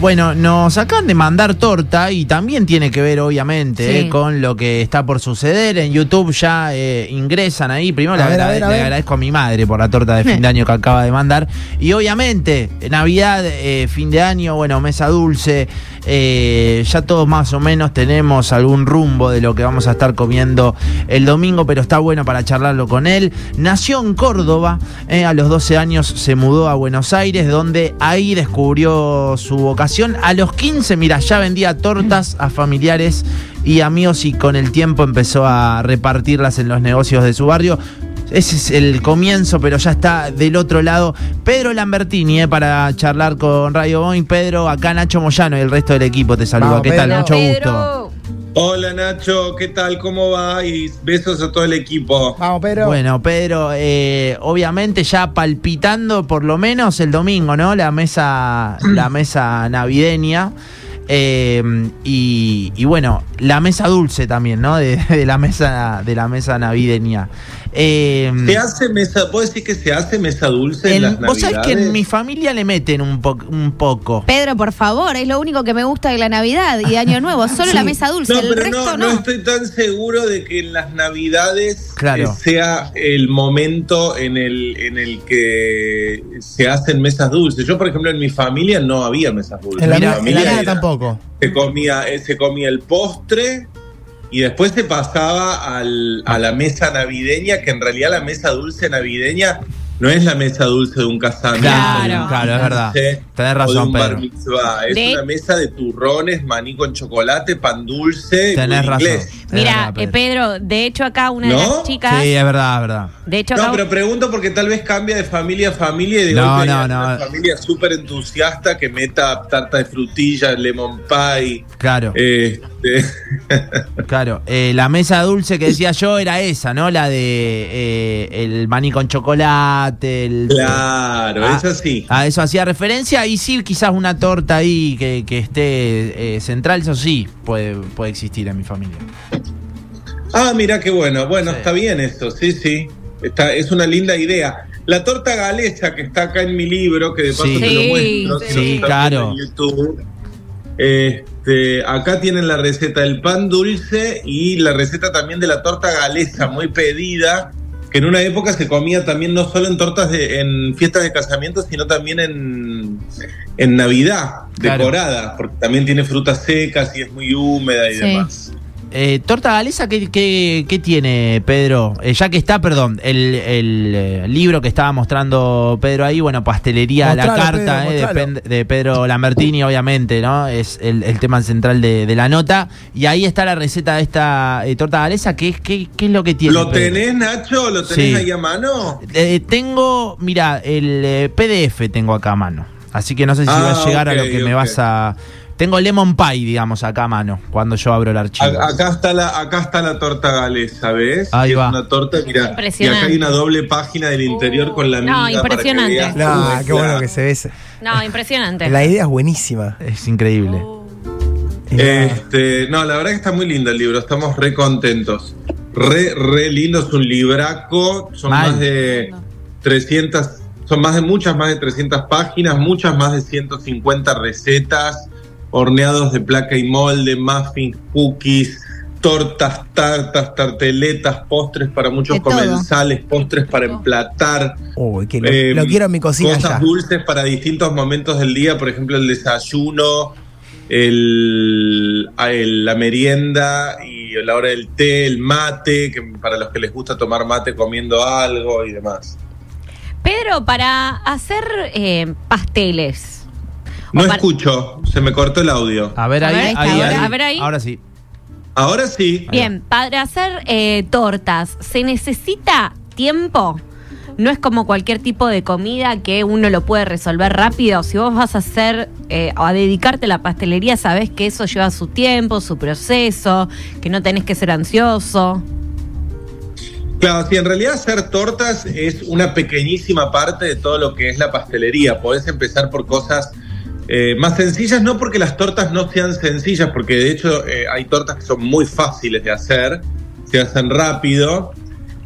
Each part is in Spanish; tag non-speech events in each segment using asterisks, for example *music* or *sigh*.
Bueno, nos acaban de mandar torta y también tiene que ver, obviamente, Sí. eh, con lo que está por suceder. En YouTube ya eh, ingresan ahí. Primero le, ver, agrade- ver, a le ver. agradezco a mi madre por la torta de fin de *laughs* año que acaba de mandar. Y obviamente, Navidad, eh, fin de año, bueno, mesa dulce. Eh, ya todos más o menos tenemos algún rumbo de lo que vamos a estar comiendo el domingo, pero está bueno para charlarlo con él. Nació en Córdoba, eh, a los 12 años se mudó a Buenos Aires, donde ahí descubrió su vocación. A los 15, mira, ya vendía tortas a familiares y amigos y con el tiempo empezó a repartirlas en los negocios de su barrio. Ese es el comienzo, pero ya está del otro lado Pedro Lambertini eh, para charlar con Radio Boing. Pedro, acá Nacho Moyano y el resto del equipo te saluda. Vamos, ¿Qué tal? Pedro. Mucho gusto. Pedro. Hola Nacho, ¿qué tal? ¿Cómo va? Y besos a todo el equipo. Vamos, Pedro. Bueno, Pedro, eh, obviamente ya palpitando por lo menos el domingo, ¿no? La mesa, *clears throat* la mesa navideña. eh, y, y bueno, la mesa dulce también, ¿no? De, de la mesa, de la mesa navideña. Eh, ¿Se hace mesa, ¿Puedo decir que se hace mesa dulce en, en- las vos sabés que en mi familia le meten un, po- un poco. Pedro, por favor, es lo único que me gusta de la Navidad y de Año Nuevo, solo la mesa dulce, No, el pero resto no, no. no estoy tan seguro de que en las Navidades Claro. eh, sea el momento en el, en el que se hacen mesas dulces. Yo, por ejemplo, en mi familia no había mesas dulces. En la, Mi mía- en la familia era- tampoco. se comía, eh, se comía el postre y después se pasaba al- a la mesa navideña, que en realidad la mesa dulce navideña no es la mesa dulce de un casamiento. Claro, de un claro, es verdad. 15, Tenés de razón, un bar Pedro. mitzvah. Es De- una mesa de turrones, maní con chocolate, pan dulce, Tenés razón. inglés. Tenés Mira, razón, eh, Pedro, de hecho acá una de las chicas, Sí, es verdad, es verdad. de hecho No, acá pero pregunto porque tal vez cambia de familia a familia y de No, no. una familia súper entusiasta que meta tarta de frutilla, lemon pie. Claro. Este, *laughs* Claro, eh, la mesa dulce que decía yo era esa, ¿no? La de eh, el maní con chocolate, claro, Ah, es así. A eso hacía referencia y sí, quizás una torta ahí que, que esté eh, central, eso sí puede, puede existir en mi familia. Ah, mira qué bueno. Bueno, Sí. está bien esto, sí, sí. Está, es una linda idea. La torta galesa que está acá en mi libro, que de paso Sí. te lo Sí, muestro, sí. si Sí, claro. en YouTube. Este, acá tienen la receta del pan dulce y la receta también de la torta galesa, muy pedida, que en una época se comía también no solo en tortas de, en fiestas de casamiento, sino también en, en Navidad, Claro. decorada, porque también tiene frutas secas y es muy húmeda y Sí. demás. Eh, ¿Torta galesa qué, qué- qué tiene, Pedro? Eh, ya que está, perdón, el, el, eh, libro que estaba mostrando Pedro ahí, bueno, pastelería a la carta Pedro, eh, de, de Pedro Lambertini, obviamente, ¿no? Es el, el tema central de, de la nota. Y ahí está la receta de esta eh, torta galesa. ¿Qué, es- qué, qué es lo que tiene? ¿Lo Pedro? tenés, Nacho? ¿Lo tenés Sí. ahí a mano? Eh, tengo, mira, el eh, PDF tengo acá a mano. Así que no sé si Ah, va a llegar a lo que me vas a. Tengo Lemon Pie, digamos, acá a mano, cuando yo abro el archivo. A- Acá está la, acá está la torta galesa, ¿ves? Ahí Que va. Es una torta, mira. Y acá hay una doble página del interior con la No, miga para que impresionante. veas No, qué bueno que se ve. No, impresionante. La idea es buenísima. Es increíble. Este, no, la verdad que está muy lindo el libro, estamos re contentos. Re, re lindo, es un libraco, son Mal. más de 300, son más de muchas, más de 300 páginas, muchas más de 150 recetas, horneados de placa y molde, muffins, cookies, tortas, tartas, tarteletas, postres para muchos De todo. comensales, postres para emplatar. Uy, que lo, Eh, lo quiero en mi cocina cosas ya. dulces para distintos momentos del día, por ejemplo el desayuno, el, a- el- la merienda y la hora del té, el mate, que para los que les gusta tomar mate comiendo algo y demás. Pedro, para hacer eh, pasteles. No para- escucho, se me cortó el audio. A ver A ahí, ver, ahí, ahora- ahí. a ver ahí. Ahora sí. Ahora sí. Bien, para hacer eh, tortas, ¿se necesita tiempo? No es como cualquier tipo de comida que uno lo puede resolver rápido. Si vos vas a hacer eh, o a dedicarte a la pastelería, sabés que eso lleva su tiempo, su proceso, que no tenés que ser ansioso. Claro, sí, en realidad hacer tortas es una pequeñísima parte de todo lo que es la pastelería. Podés empezar por cosas eh, más sencillas, no porque las tortas no sean sencillas, porque de hecho eh, hay tortas que son muy fáciles de hacer, se hacen rápido,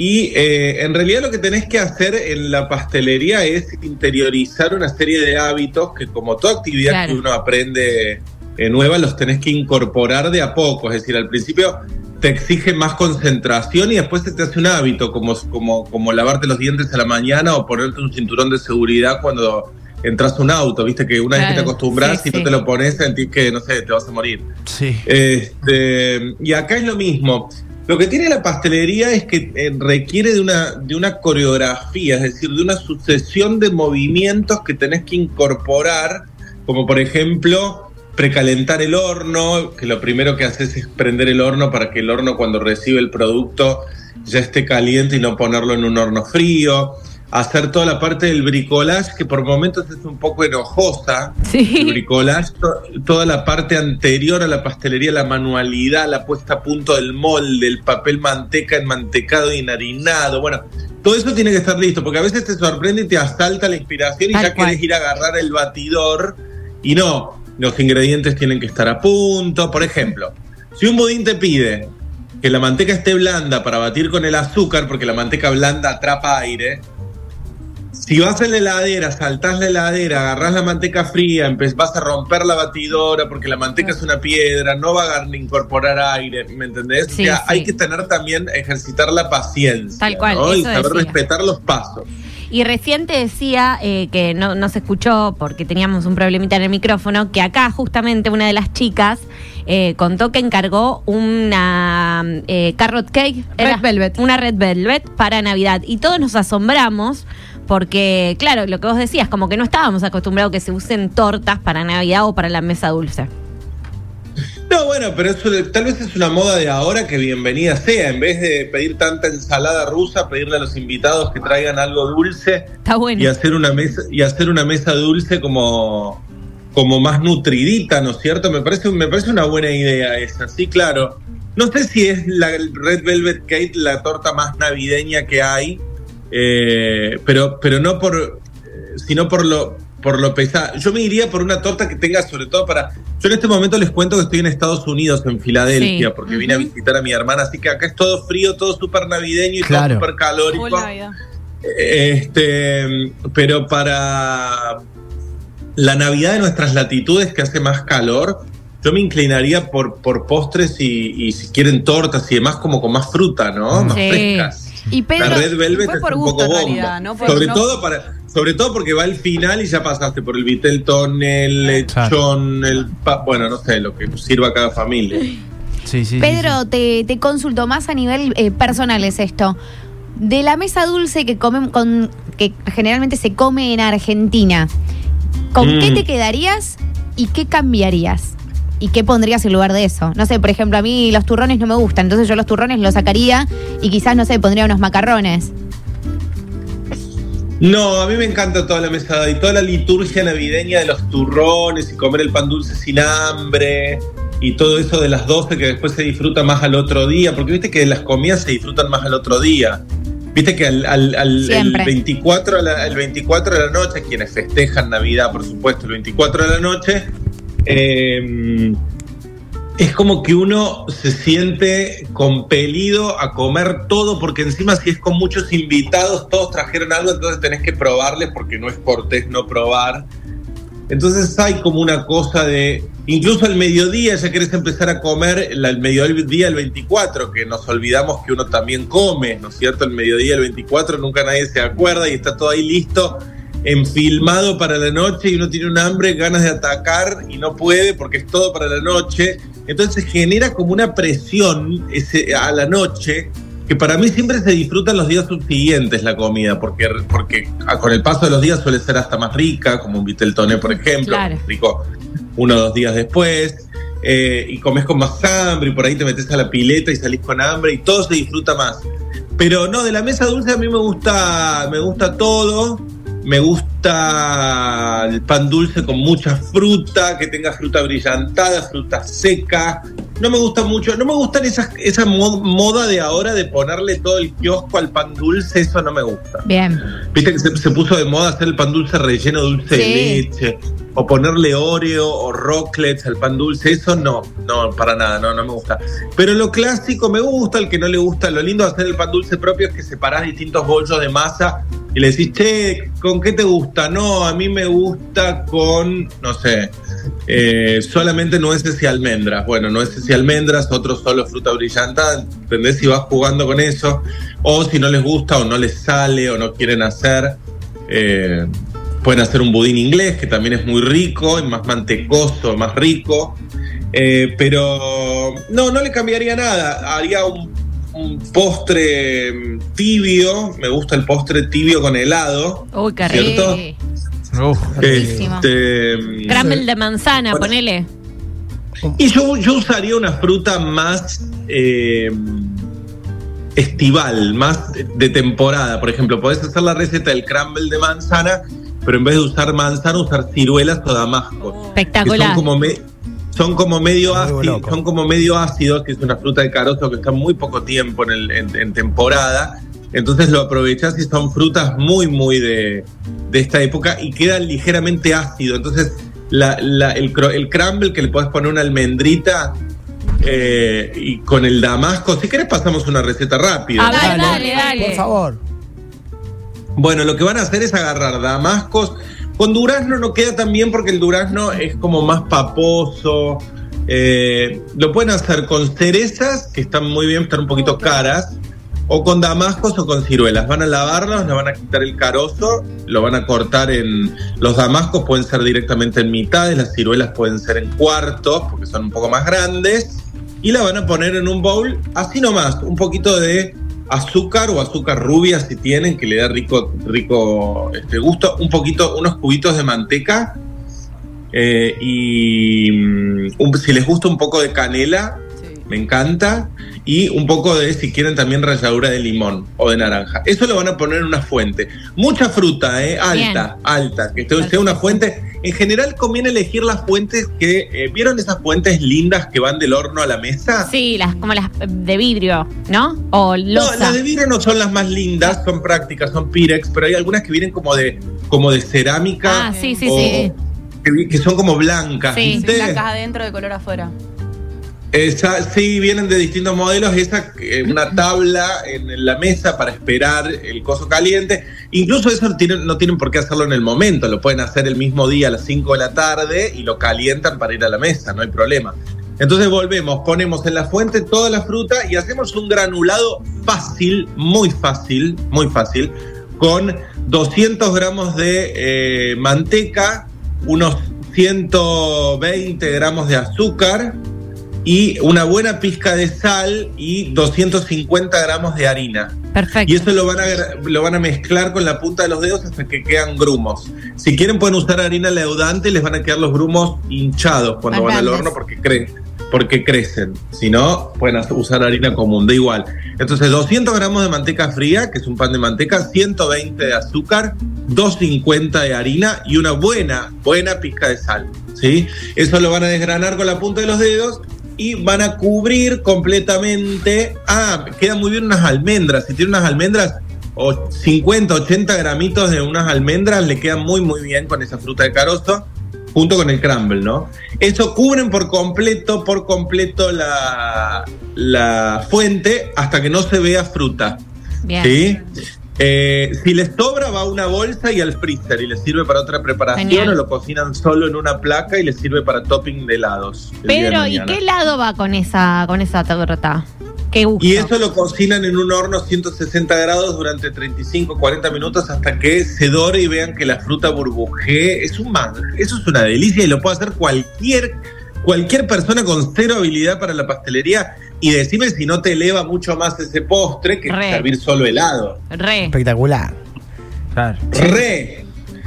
Y eh, en realidad lo que tenés que hacer en la pastelería es interiorizar una serie de hábitos que como toda actividad Claro. que uno aprende eh, nueva los tenés que incorporar de a poco. Es decir, al principio te exige más concentración y después se te hace un hábito, como, como, como lavarte los dientes a la mañana o ponerte un cinturón de seguridad cuando entras a un auto. Viste que una vez que te acostumbras, sí, si no sí. te lo pones, sentís que, no sé, te vas a morir. Sí. Este, y acá es lo mismo. Lo que tiene la pastelería es que eh, requiere de una, de una coreografía, es decir, de una sucesión de movimientos que tenés que incorporar, como por ejemplo precalentar el horno, que lo primero que haces es prender el horno para que el horno cuando recibe el producto ya esté caliente y no ponerlo en un horno frío. Hacer toda la parte del bricolage, que por momentos es un poco enojosa, el Sí. bricolage, to- toda la parte anterior a la pastelería, la manualidad, la puesta a punto del molde, el papel manteca enmantecado y enharinado. Bueno, todo eso tiene que estar listo, porque a veces te sorprende y te asalta la inspiración y Tal ya cual. querés ir a agarrar el batidor y no, los ingredientes tienen que estar a punto. Por ejemplo, si un budín te pide que la manteca esté blanda para batir con el azúcar, porque la manteca blanda atrapa aire, si vas a la heladera, saltás la heladera, agarrás la manteca fría, vas a romper la batidora porque la manteca es una piedra, no va a incorporar aire, ¿me entendés? Sí, o sea, sí. hay que tener también, ejercitar la paciencia. Tal cual, ¿no? Y saber decía. respetar los pasos. Y recién te decía eh, que no, no se escuchó porque teníamos un problemita en el micrófono, que acá justamente una de las chicas eh, contó que encargó una eh, carrot cake. Red velvet. Una red velvet para Navidad. Y todos nos asombramos porque, claro, lo que vos decías, como que no estábamos acostumbrados que se usen tortas para Navidad o para la mesa dulce. No, bueno, pero eso tal vez es una moda de ahora que bienvenida sea. En vez de pedir tanta ensalada rusa, pedirle a los invitados que traigan algo dulce Está bueno. y hacer una mesa y hacer una mesa dulce como como más nutridita, ¿no es cierto? Me parece me parece una buena idea esa. Sí, claro. No sé si es la Red Velvet Cake la torta más navideña que hay, eh, pero pero no por eh, sino por lo por lo pesada. Yo me iría por una torta que tenga sobre todo para yo en este momento les cuento que estoy en Estados Unidos, en Filadelfia, Sí. porque vine a visitar a mi hermana, así que acá es todo frío, todo súper navideño y Claro. todo súper calórico. Este, pero para la Navidad de nuestras latitudes, que hace más calor, yo me inclinaría por, por postres y, y si quieren tortas y demás, como con más fruta, ¿no? Más Sí. frescas. Y Pedro, la Red Velvet fue es por un gusto poco en bomba. realidad, ¿no? Sobre, no- todo para, sobre todo porque va al final y ya pasaste por el Vitelton, el lechón, el... pa- bueno, no sé, lo que sirva a cada familia. Sí, sí, Pedro, sí. Te, te consulto más a nivel eh, personal es esto. De la mesa dulce que comen con que generalmente se come en Argentina, ¿con Mm. qué te quedarías y qué cambiarías? ¿Y qué pondrías en lugar de eso? No sé, por ejemplo, a mí los turrones no me gustan, entonces yo los turrones los sacaría y quizás, no sé, pondría unos macarrones. No, a mí me encanta toda la mesada y toda la liturgia navideña de los turrones y comer el pan dulce sin hambre y todo eso de las 12 que después se disfruta más al otro día, porque viste que las comidas se disfrutan más al otro día. Viste que al, al- al- el, Siempre. 24 a la, el 24 de la noche, quienes festejan Navidad, por supuesto, el 24 de la noche, eh, es como que uno se siente compelido a comer todo, porque encima si es con muchos invitados, todos trajeron algo, entonces tenés que probarles porque no es cortés no probar. Entonces hay como una cosa de, incluso al mediodía ya querés empezar a comer, el mediodía el 24, que nos olvidamos que uno también come, ¿no es cierto? El mediodía el 24 nunca nadie se acuerda y está todo ahí listo, enfilmado para la noche y uno tiene un hambre, ganas de atacar y no puede porque es todo para la noche. Entonces genera como una presión ese, a la noche que para mí siempre se disfrutan los días subsiguientes la comida, porque, porque ah, con el paso de los días suele ser hasta más rica, como un Viteltoné, por ejemplo, Claro. rico uno o dos días después, eh, y comes con más hambre, y por ahí te metes a la pileta y salís con hambre, y todo se disfruta más. Pero no, de la mesa dulce a mí me gusta, me gusta todo. Me gusta el pan dulce con mucha fruta, que tenga fruta brillantada, fruta seca. No me gusta mucho, no me gustan esas, esa mo- moda de ahora de ponerle todo el kiosco al pan dulce, eso no me gusta. Bien. Viste que se, se puso de moda hacer el pan dulce relleno dulce de leche, o ponerle Oreo o rocklets al pan dulce, eso no, no, para nada, no, no me gusta. Pero lo clásico me gusta, el que no le gusta, lo lindo de hacer el pan dulce propio es que separás distintos bollos de masa y le decís, che, ¿con qué te gusta? No, a mí me gusta con, no sé, eh, solamente nueces y almendras. Bueno, nueces y almendras, otros solo fruta brillante, ¿entendés? Si vas jugando con eso, o si no les gusta o no les sale o no quieren hacer. Eh, pueden hacer un budín inglés, que también es muy rico, más mantecoso, más rico. Eh, pero no, no le cambiaría nada. Haría un, un, postre tibio. Me gusta el postre tibio con helado. Uy, qué ¿cierto? Uf, este, Crumble de manzana, bueno, ponele. Y yo, yo usaría una fruta más eh, estival, más de temporada. Por ejemplo, podés hacer la receta del crumble de manzana pero en vez de usar manzana, usar ciruelas o damascos. Espectacular. Son como, me, son como medio ácidos, son como medio ácidos, que es una fruta de carozo que está muy poco tiempo en, el, en, en temporada. Entonces lo aprovechás y son frutas muy, muy de, de esta época y quedan ligeramente ácido. Entonces la, la, el, el crumble que le puedes poner una almendrita eh, y con el damasco, si querés pasamos una receta rápida. Ah, dale, dale, dale. Por favor. Bueno, lo que van a hacer es agarrar damascos. Con durazno no queda tan bien porque el durazno es como más paposo. Eh, lo pueden hacer con cerezas, que están muy bien, están un poquito caras, o con damascos o con ciruelas. Van a lavarlos, le van a quitar el carozo, lo van a cortar en... Los damascos pueden ser directamente en mitades, las ciruelas pueden ser en cuartos, porque son un poco más grandes, y la van a poner en un bowl, así nomás, un poquito de azúcar o azúcar rubia si tienen, que le da rico, rico este gusto, un poquito, unos cubitos de manteca eh, y um, si les gusta un poco de canela, sí. me encanta, y un poco de, si quieren, también ralladura de limón o de naranja. Eso lo van a poner en una fuente. Mucha fruta, ¿eh? alta, Bien. alta, que sea una fuente. En general conviene elegir las fuentes que, eh, ¿vieron esas fuentes lindas que van del horno a la mesa? Sí, las como las de vidrio, ¿no? O losa. No, las de vidrio no son las más lindas, son prácticas, son Pirex, pero hay algunas que vienen como de, como de cerámica. Ah, sí, sí, sí. Que, que, son como blancas. Sí, ¿viste? blancas adentro de color afuera. Esa, sí, vienen de distintos modelos. Esa, eh, una tabla en la mesa para esperar el coso caliente. Incluso eso tienen, no tienen por qué hacerlo en el momento. Lo pueden hacer el mismo día a las 5 de la tarde y lo calientan para ir a la mesa, no hay problema. Entonces volvemos, ponemos en la fuente toda la fruta y hacemos un granulado fácil, muy fácil, muy fácil, con 200 gramos de eh, manteca, unos 120 gramos de azúcar, y una buena pizca de sal y 250 gramos de harina. Perfecto. Y eso lo van, a, lo van a mezclar con la punta de los dedos hasta que quedan grumos. Si quieren pueden usar harina leudante, les van a quedar los grumos hinchados cuando van al horno porque, cre porque crecen. Si no, pueden usar harina común, da igual. Entonces 200 gramos de manteca fría, que es un pan de manteca, 120 de azúcar, 250 de harina y una buena, buena pizca de sal. ¿sí? Eso lo van a desgranar con la punta de los dedos y van a cubrir completamente. Ah, quedan muy bien unas almendras. Si tienen unas almendras, o 50, 80 gramitos de unas almendras, le quedan muy, muy bien con esa fruta de carozo, junto con el crumble, ¿no? Eso cubren por completo, por completo la, la fuente hasta que no se vea fruta. Bien. ¿Sí? Eh, si les sobra, va a una bolsa y al freezer y les sirve para otra preparación Genial. o lo cocinan solo en una placa y les sirve para topping de helados. Pedro, ¿y qué helado va con esa, con esa torta? ¿Qué gusto? Y eso lo cocinan en un horno 160 grados durante 35, 40 minutos hasta que se dore y vean que la fruta burbujee. Es un man, eso es una delicia y lo puede hacer cualquier, cualquier persona con cero habilidad para la pastelería y decime si no te eleva mucho más ese postre que Re. servir solo helado. Re. Espectacular. Claro. Re.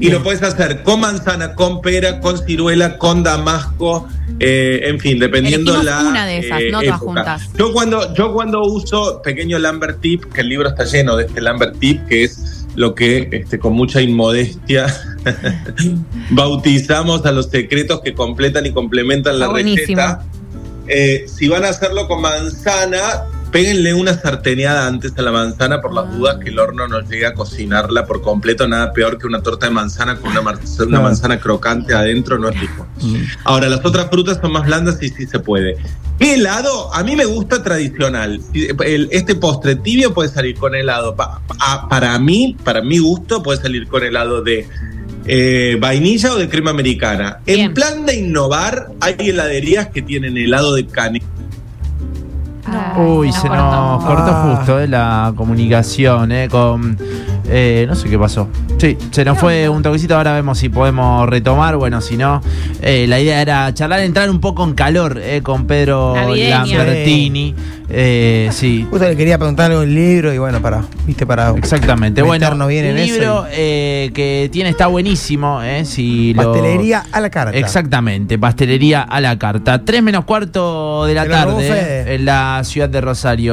Y lo puedes hacer con manzana, con pera, con ciruela, con damasco, eh, en fin, dependiendo Elegimos la. una de esas, no todas época. juntas. Yo cuando, yo cuando uso pequeño Lambert Tip, que el libro está lleno de este Lambert Tip, que es lo que este, con mucha inmodestia *laughs* bautizamos a los secretos que completan y complementan la buenísimo. receta. Eh, si van a hacerlo con manzana, péguenle una sarteneada antes a la manzana por las dudas que el horno no llegue a cocinarla por completo. Nada peor que una torta de manzana con una, mar- una No. manzana crocante adentro, no es rico. Ahora, las otras frutas son más blandas y sí se puede. ¿Qué helado? A mí me gusta tradicional. Este postre tibio puede salir con helado. Pa- pa- para mí, para mi gusto, puede salir con helado de eh, vainilla o de crema americana. Bien. En plan de innovar, hay heladerías que tienen helado de canela. Uy, nos se nos cortó Ah. justo eh, la comunicación, eh, con... eh, no sé qué pasó. Sí, se nos fue un toquecito, ahora vemos si podemos retomar, bueno, si no, eh, la idea era charlar, entrar un poco en calor eh, con Pedro. Lambertini. Eh, sí, *laughs* Justo le quería preguntar algo del libro y bueno, para, viste, para. exactamente. Bueno, bien en eso libro eh, que tiene, está buenísimo, eh, si lo- Pastelería a la carta. Exactamente, pastelería a la carta. Tres menos cuarto de la tarde eh, en la ciudad de Rosario.